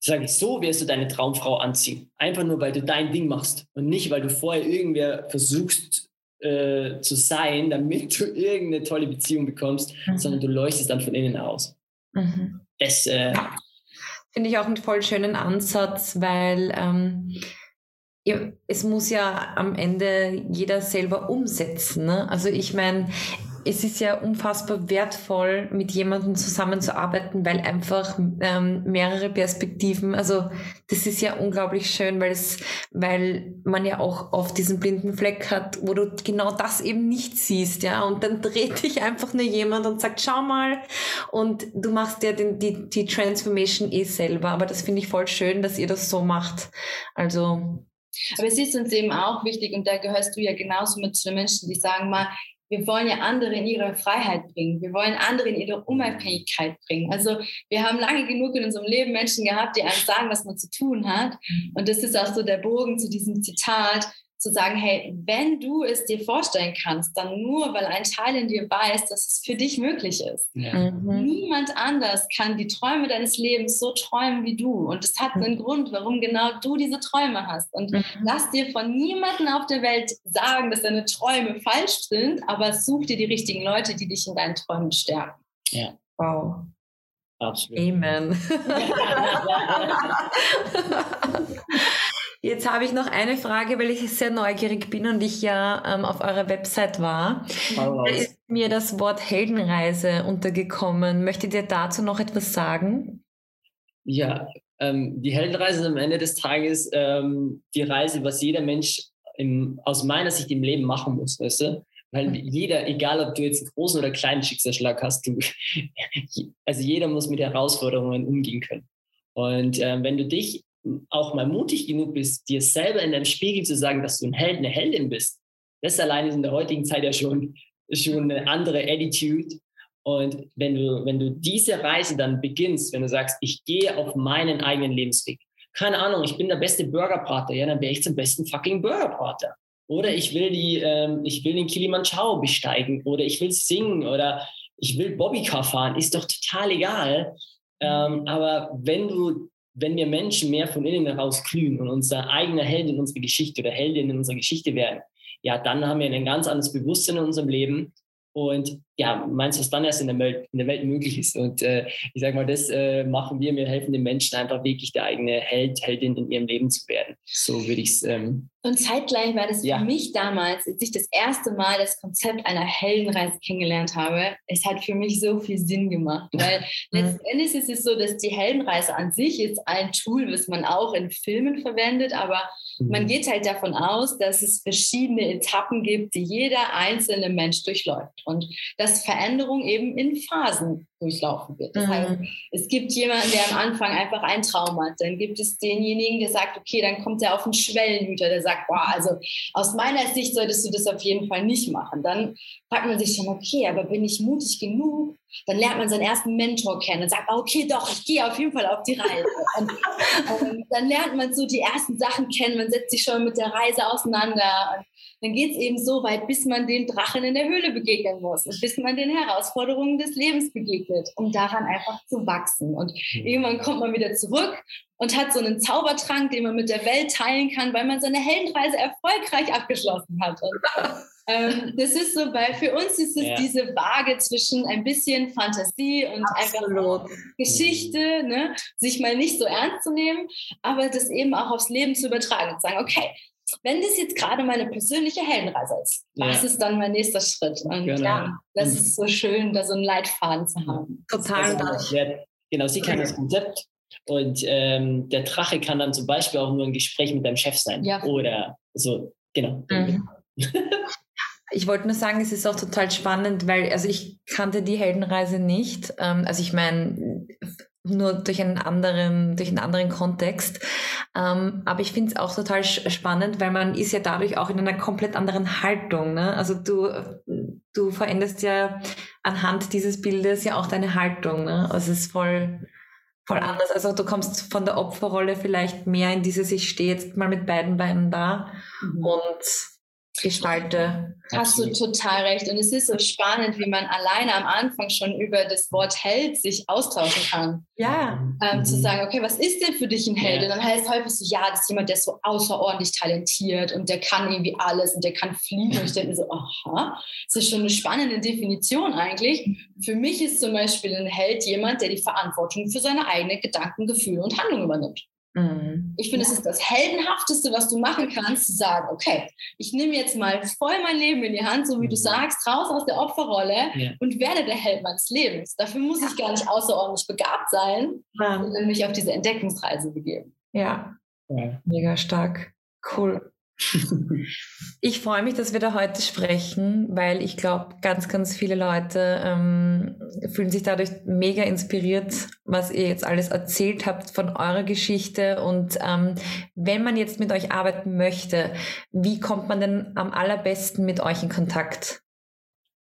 sage ich, so wirst du deine Traumfrau anziehen. Einfach nur, weil du dein Ding machst und nicht, weil du vorher irgendwer versuchst äh, zu sein, damit du irgendeine tolle Beziehung bekommst, mhm. sondern du leuchtest dann von innen aus. Mhm. Das äh, finde ich auch einen voll schönen Ansatz, weil ähm, es muss ja am Ende jeder selber umsetzen. Ne? Also ich meine, es ist ja unfassbar wertvoll, mit jemandem zusammenzuarbeiten, weil einfach ähm, mehrere Perspektiven, also das ist ja unglaublich schön, weil es, weil man ja auch oft diesen blinden Fleck hat, wo du genau das eben nicht siehst, ja, und dann dreht dich einfach nur jemand und sagt, schau mal, und du machst ja den, die, die Transformation eh selber, aber das finde ich voll schön, dass ihr das so macht, also aber es ist uns eben auch wichtig, und da gehörst du ja genauso mit zu den Menschen, die sagen mal, wir wollen ja andere in ihre Freiheit bringen. Wir wollen andere in ihre Unabhängigkeit bringen. Also wir haben lange genug in unserem Leben Menschen gehabt, die einem sagen, was man zu tun hat. Mhm. Und das ist auch so der Bogen zu diesem Zitat zu sagen, hey, wenn du es dir vorstellen kannst, dann nur, weil ein Teil in dir weiß, dass es für dich möglich ist. Ja. Mhm. Niemand anders kann die Träume deines Lebens so träumen wie du. Und es hat einen Grund, warum genau du diese Träume hast. Und mhm. lass dir von niemandem auf der Welt sagen, dass deine Träume falsch sind, aber such dir die richtigen Leute, die dich in deinen Träumen stärken. Ja. Wow. Absolut. Amen. (laughs) (laughs) Jetzt habe ich noch eine Frage, weil ich sehr neugierig bin und ich ja ähm, auf eurer Website war. Da ist mir das Wort Heldenreise untergekommen. Möchtet ihr dazu noch etwas sagen? Ja, ähm, die Heldenreise ist am Ende des Tages ähm, die Reise, was jeder Mensch im, aus meiner Sicht im Leben machen muss, weißt du? Weil mhm. jeder, egal ob du jetzt einen großen oder kleinen Schicksalsschlag hast, du, (laughs) also jeder muss mit Herausforderungen umgehen können. Und äh, wenn du dich auch mal mutig genug bist, dir selber in deinem Spiegel zu sagen, dass du ein Held, eine Heldin bist, das allein ist in der heutigen Zeit ja schon, schon eine andere Attitude. Und wenn du, wenn du diese Reise dann beginnst, wenn du sagst, ich gehe auf meinen eigenen Lebensweg, keine Ahnung, ich bin der beste Burgerbrater, ja, dann wäre ich zum besten fucking Burgerbrater. Oder ich will die, ähm, ich will den Kilimanjaro besteigen oder ich will singen oder ich will Bobbycar fahren, ist doch total egal. Ähm, aber wenn du wenn wir Menschen mehr von innen heraus glühen und unser eigener Held in unserer Geschichte oder Heldin in unserer Geschichte werden, ja, dann haben wir ein ganz anderes Bewusstsein in unserem Leben und ja, meinst du, was dann erst in der Welt, in der Welt möglich ist. Und äh, ich sage mal, das äh, machen wir. Wir helfen den Menschen einfach wirklich der eigene Held, Heldin in ihrem Leben zu werden. So würde ich es. Ähm, und zeitgleich war das ja. für mich damals, als ich das erste Mal das Konzept einer Heldenreise kennengelernt habe, es hat für mich so viel Sinn gemacht. Weil (laughs) mhm. letztendlich ist es so, dass die Heldenreise an sich ist ein Tool, was man auch in Filmen verwendet, aber man mhm. geht halt davon aus, dass es verschiedene Etappen gibt, die jeder einzelne Mensch durchläuft. Und dass Veränderung eben in Phasen durchlaufen wird. Das mhm. heißt, es gibt jemanden, der am Anfang einfach ein Traum hat. Dann gibt es denjenigen, der sagt, okay, dann kommt er auf einen Schwellenhüter, der sagt, boah, also aus meiner Sicht solltest du das auf jeden Fall nicht machen. Dann fragt man sich schon, okay, aber bin ich mutig genug? Dann lernt man seinen ersten Mentor kennen und sagt, okay, doch, ich gehe auf jeden Fall auf die Reise. Und, und dann lernt man so die ersten Sachen kennen, man setzt sich schon mit der Reise auseinander. Und dann geht es eben so weit, bis man den Drachen in der Höhle begegnen muss und bis man den Herausforderungen des Lebens begegnet, um daran einfach zu wachsen. Und mhm. irgendwann kommt man wieder zurück und hat so einen Zaubertrank, den man mit der Welt teilen kann, weil man seine Heldenreise erfolgreich abgeschlossen hat. Und, (laughs) ähm, das ist so, weil für uns ist es ja. diese Waage zwischen ein bisschen Fantasie und Absolut. einfach Geschichte, ne? sich mal nicht so ernst zu nehmen, aber das eben auch aufs Leben zu übertragen und sagen, okay, wenn das jetzt gerade meine persönliche Heldenreise ist, was ist dann mein nächster Schritt? Und genau. ja, das ist so schön, da so einen Leitfaden zu haben. Total. Also, genau, sie kann das Konzept und ähm, der Drache kann dann zum Beispiel auch nur ein Gespräch mit deinem Chef sein. Ja. Oder so, genau. Mhm. (laughs) Ich wollte nur sagen, es ist auch total spannend, weil, also ich kannte die Heldenreise nicht. Ähm, also ich meine, nur durch einen anderen, durch einen anderen Kontext. Ähm, aber ich finde es auch total spannend, weil man ist ja dadurch auch in einer komplett anderen Haltung. Ne? Also du, du veränderst ja anhand dieses Bildes ja auch deine Haltung. Ne? Also es ist voll, voll anders. Also du kommst von der Opferrolle vielleicht mehr in dieses, ich stehe jetzt mal mit beiden Beinen da mhm. und gestalte. Hast du total recht. Und es ist so spannend, wie man alleine am Anfang schon über das Wort Held sich austauschen kann. Ja. Ähm, mhm. Zu sagen, okay, was ist denn für dich ein Held? Ja. Und dann heißt es häufig so, ja, das ist jemand, der ist so außerordentlich talentiert und der kann irgendwie alles und der kann fliegen. Und ich denke mir so, aha, das ist schon eine spannende Definition eigentlich. Für mich ist zum Beispiel ein Held jemand, der die Verantwortung für seine eigenen Gedanken, Gefühle und Handlungen übernimmt. Mhm. Ich finde, es ist das Heldenhafteste, was du machen kannst, zu sagen, okay, ich nehme jetzt mal voll mein Leben in die Hand, so wie du mhm. sagst, raus aus der Opferrolle ja. und werde der Held meines Lebens. Dafür muss ich gar nicht außerordentlich begabt sein, ja. sondern mich auf diese Entdeckungsreise begeben. Ja, ja. mega stark. Cool. Ich freue mich, dass wir da heute sprechen, weil ich glaube, ganz, ganz viele Leute ähm, fühlen sich dadurch mega inspiriert, was ihr jetzt alles erzählt habt von eurer Geschichte. Und ähm, wenn man jetzt mit euch arbeiten möchte, wie kommt man denn am allerbesten mit euch in Kontakt?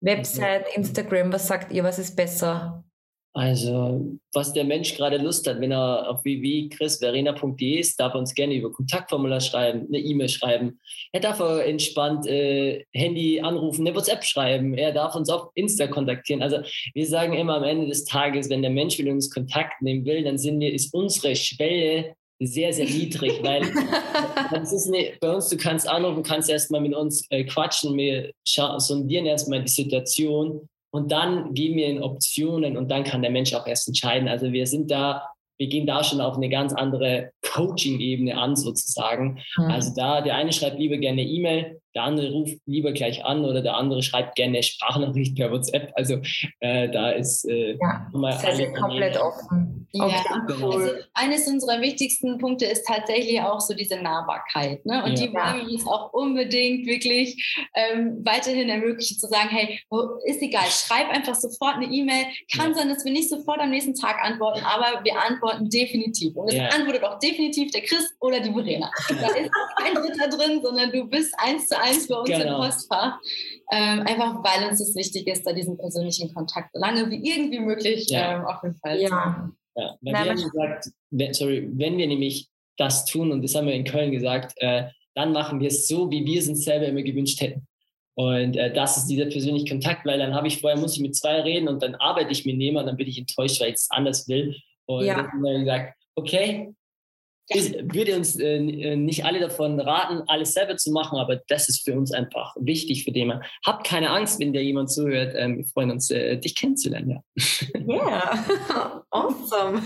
Website, Instagram, was sagt ihr, was ist besser? Also, was der Mensch gerade Lust hat, wenn er auf www.chrisverena.de ist, darf er uns gerne über Kontaktformular schreiben, eine E-Mail schreiben. Er darf entspannt äh, Handy anrufen, eine WhatsApp schreiben. Er darf uns auf Insta kontaktieren. Also, wir sagen immer am Ende des Tages, wenn der Mensch mit uns Kontakt nehmen will, dann sind wir, ist unsere Schwelle sehr, sehr niedrig, weil (laughs) das ist eine, bei uns, du kannst anrufen, kannst erstmal mit uns äh, quatschen, wir sondieren erstmal die Situation und dann geben wir ihnen Optionen und dann kann der Mensch auch erst entscheiden. Also wir sind da, wir gehen da schon auf eine ganz andere Coaching-Ebene an sozusagen. Mhm. Also da, der eine schreibt lieber gerne E-Mail, der andere ruft lieber gleich an oder der andere schreibt gerne Sprachnachricht per WhatsApp. Also äh, da ist äh, ja, mal das heißt komplett offen. Ja, genau. also eines unserer wichtigsten Punkte ist tatsächlich auch so diese Nahbarkeit. Ne? Und ja. die wollen wir uns auch unbedingt wirklich ähm, weiterhin ermöglichen, zu sagen, hey, ist egal, schreib einfach sofort eine E-Mail. Kann ja. sein, dass wir nicht sofort am nächsten Tag antworten, aber wir antworten definitiv. Und es ja. antwortet auch definitiv der Chris oder die Verena. Da ist kein Dritter drin, sondern du bist eins zu eins bei uns genau. im Postfach. Ähm, einfach weil uns das wichtig ist, da diesen persönlichen Kontakt so lange wie irgendwie möglich ja. ähm, auf jeden Fall ja. zu haben. Ja, weil Na, wir haben gesagt, wenn, sorry, wenn wir nämlich das tun, und das haben wir in Köln gesagt, äh, dann machen wir es so, wie wir es uns selber immer gewünscht hätten. Und äh, das ist dieser persönliche Kontakt, weil dann habe ich vorher, muss ich mit zwei reden und dann arbeite ich mit jemandem, dann bin ich enttäuscht, weil ich es anders will. Und ja. dann haben wir gesagt, okay, ich würde uns äh, äh, nicht alle davon raten, alles selber zu machen, aber das ist für uns einfach wichtig für den. Habt keine Angst, wenn dir jemand zuhört. Ähm, wir freuen uns, äh, dich kennenzulernen. Ja, yeah. (laughs) awesome.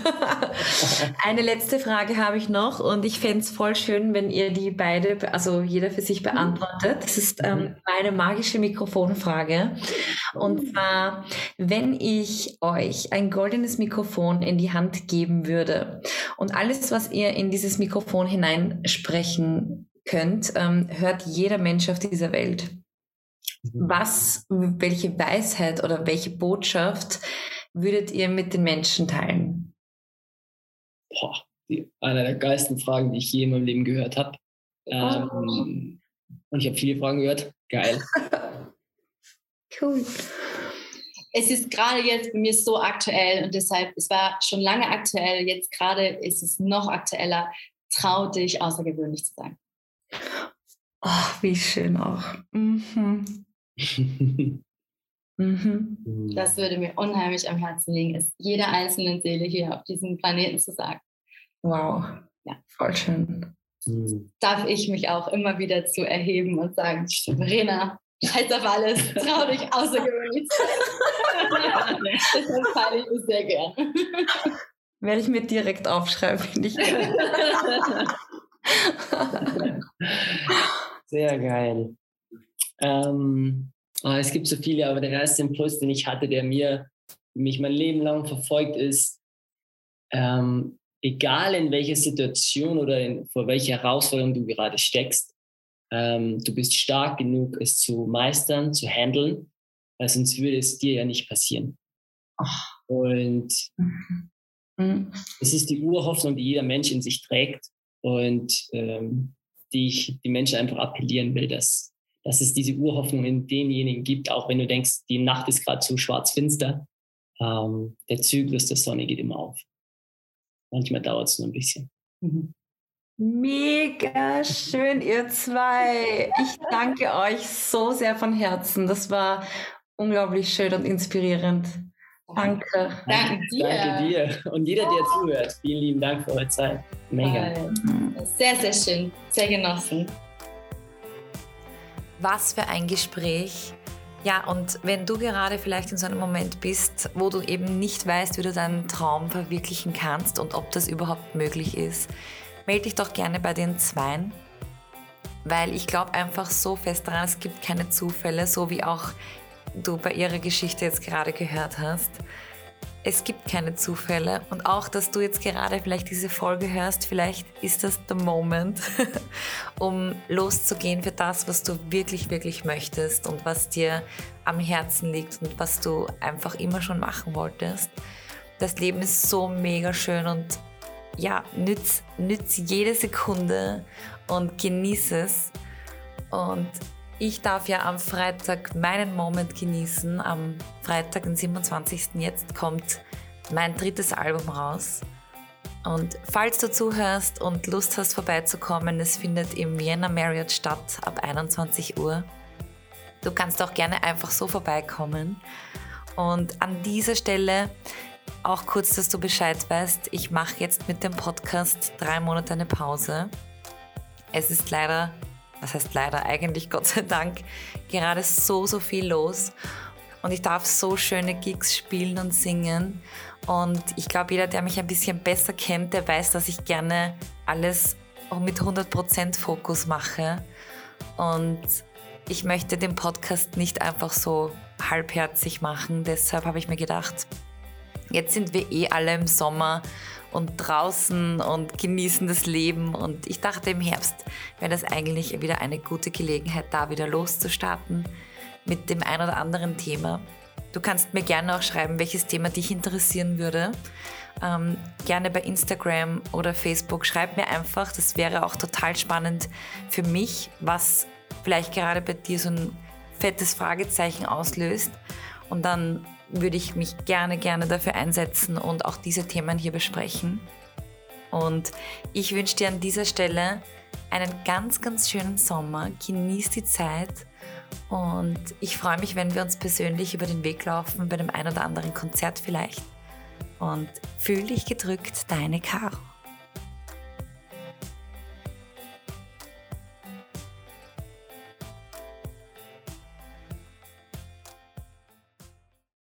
(laughs) Eine letzte Frage habe ich noch und ich fände es voll schön, wenn ihr die beide, also jeder für sich beantwortet. Das ist ähm, mhm. meine magische Mikrofonfrage. Und zwar, wenn ich euch ein goldenes Mikrofon in die Hand geben würde und alles, was ihr in dieses Mikrofon hineinsprechen könnt, ähm, hört jeder Mensch auf dieser Welt. Mhm. Was, welche Weisheit oder welche Botschaft würdet ihr mit den Menschen teilen? Boah, die, eine der geilsten Fragen, die ich je in meinem Leben gehört habe. Ähm, oh. Und ich habe viele Fragen gehört. Geil. (laughs) cool. Es ist gerade jetzt bei mir so aktuell und deshalb, es war schon lange aktuell, jetzt gerade ist es noch aktueller. Trau dich, außergewöhnlich zu sein. Oh, wie schön auch. Mhm. (laughs) mhm. Das würde mir unheimlich am Herzen liegen, es jeder einzelnen Seele hier auf diesem Planeten zu sagen. Wow. Ja. Voll schön. Mhm. Darf ich mich auch immer wieder zu erheben und sagen, Verena, scheiß auf alles, trau dich außergewöhnlich. (laughs) Deshalb feile ich es sehr gern. Werde ich mir direkt aufschreiben, finde ich. (laughs) Sehr geil. Ähm, oh, es gibt so viele, aber der erste Impuls, den ich hatte, der mir mich mein Leben lang verfolgt, ist, ähm, egal in welcher Situation oder in, vor welcher Herausforderung du gerade steckst, ähm, du bist stark genug, es zu meistern, zu handeln, weil sonst würde es dir ja nicht passieren. Ach. Und mhm. Mhm. Es ist die Urhoffnung, die jeder Mensch in sich trägt und ähm, die ich die Menschen einfach appellieren will, dass, dass es diese Urhoffnung in denjenigen gibt, auch wenn du denkst, die Nacht ist gerade zu schwarz-finster. Ähm, der Zyklus der Sonne geht immer auf. Manchmal dauert es nur ein bisschen. Mhm. Mega schön, ihr zwei. Ich danke euch so sehr von Herzen. Das war unglaublich schön und inspirierend. Danke. Danke dir. Danke dir. Und jeder, der zuhört, vielen lieben Dank für eure Zeit. Mega. Sehr, sehr schön. Sehr genossen. Was für ein Gespräch. Ja, und wenn du gerade vielleicht in so einem Moment bist, wo du eben nicht weißt, wie du deinen Traum verwirklichen kannst und ob das überhaupt möglich ist, melde dich doch gerne bei den Zweien, weil ich glaube einfach so fest daran, es gibt keine Zufälle, so wie auch du bei ihrer Geschichte jetzt gerade gehört hast. Es gibt keine Zufälle und auch, dass du jetzt gerade vielleicht diese Folge hörst, vielleicht ist das der Moment, (laughs) um loszugehen für das, was du wirklich, wirklich möchtest und was dir am Herzen liegt und was du einfach immer schon machen wolltest. Das Leben ist so mega schön und ja, nütz, nütz jede Sekunde und genieß es. Und ich darf ja am Freitag meinen Moment genießen. Am Freitag, den 27. jetzt, kommt mein drittes Album raus. Und falls du zuhörst und Lust hast vorbeizukommen, es findet im Vienna Marriott statt ab 21 Uhr. Du kannst auch gerne einfach so vorbeikommen. Und an dieser Stelle auch kurz, dass du Bescheid weißt, ich mache jetzt mit dem Podcast drei Monate eine Pause. Es ist leider was heißt leider, eigentlich (laughs) Gott sei Dank, gerade so, so viel los. Und ich darf so schöne Gigs spielen und singen. Und ich glaube, jeder, der mich ein bisschen besser kennt, der weiß, dass ich gerne alles mit 100% Fokus mache. Und ich möchte den Podcast nicht einfach so halbherzig machen. Deshalb habe ich mir gedacht, jetzt sind wir eh alle im Sommer und draußen und genießen das Leben. Und ich dachte, im Herbst wäre das eigentlich wieder eine gute Gelegenheit, da wieder loszustarten mit dem ein oder anderen Thema. Du kannst mir gerne auch schreiben, welches Thema dich interessieren würde. Ähm, gerne bei Instagram oder Facebook. Schreib mir einfach, das wäre auch total spannend für mich, was vielleicht gerade bei dir so ein fettes Fragezeichen auslöst. Und dann würde ich mich gerne, gerne dafür einsetzen und auch diese Themen hier besprechen. Und ich wünsche dir an dieser Stelle einen ganz, ganz schönen Sommer. Genieß die Zeit und ich freue mich, wenn wir uns persönlich über den Weg laufen, bei dem ein oder anderen Konzert vielleicht. Und fühl dich gedrückt, deine Caro.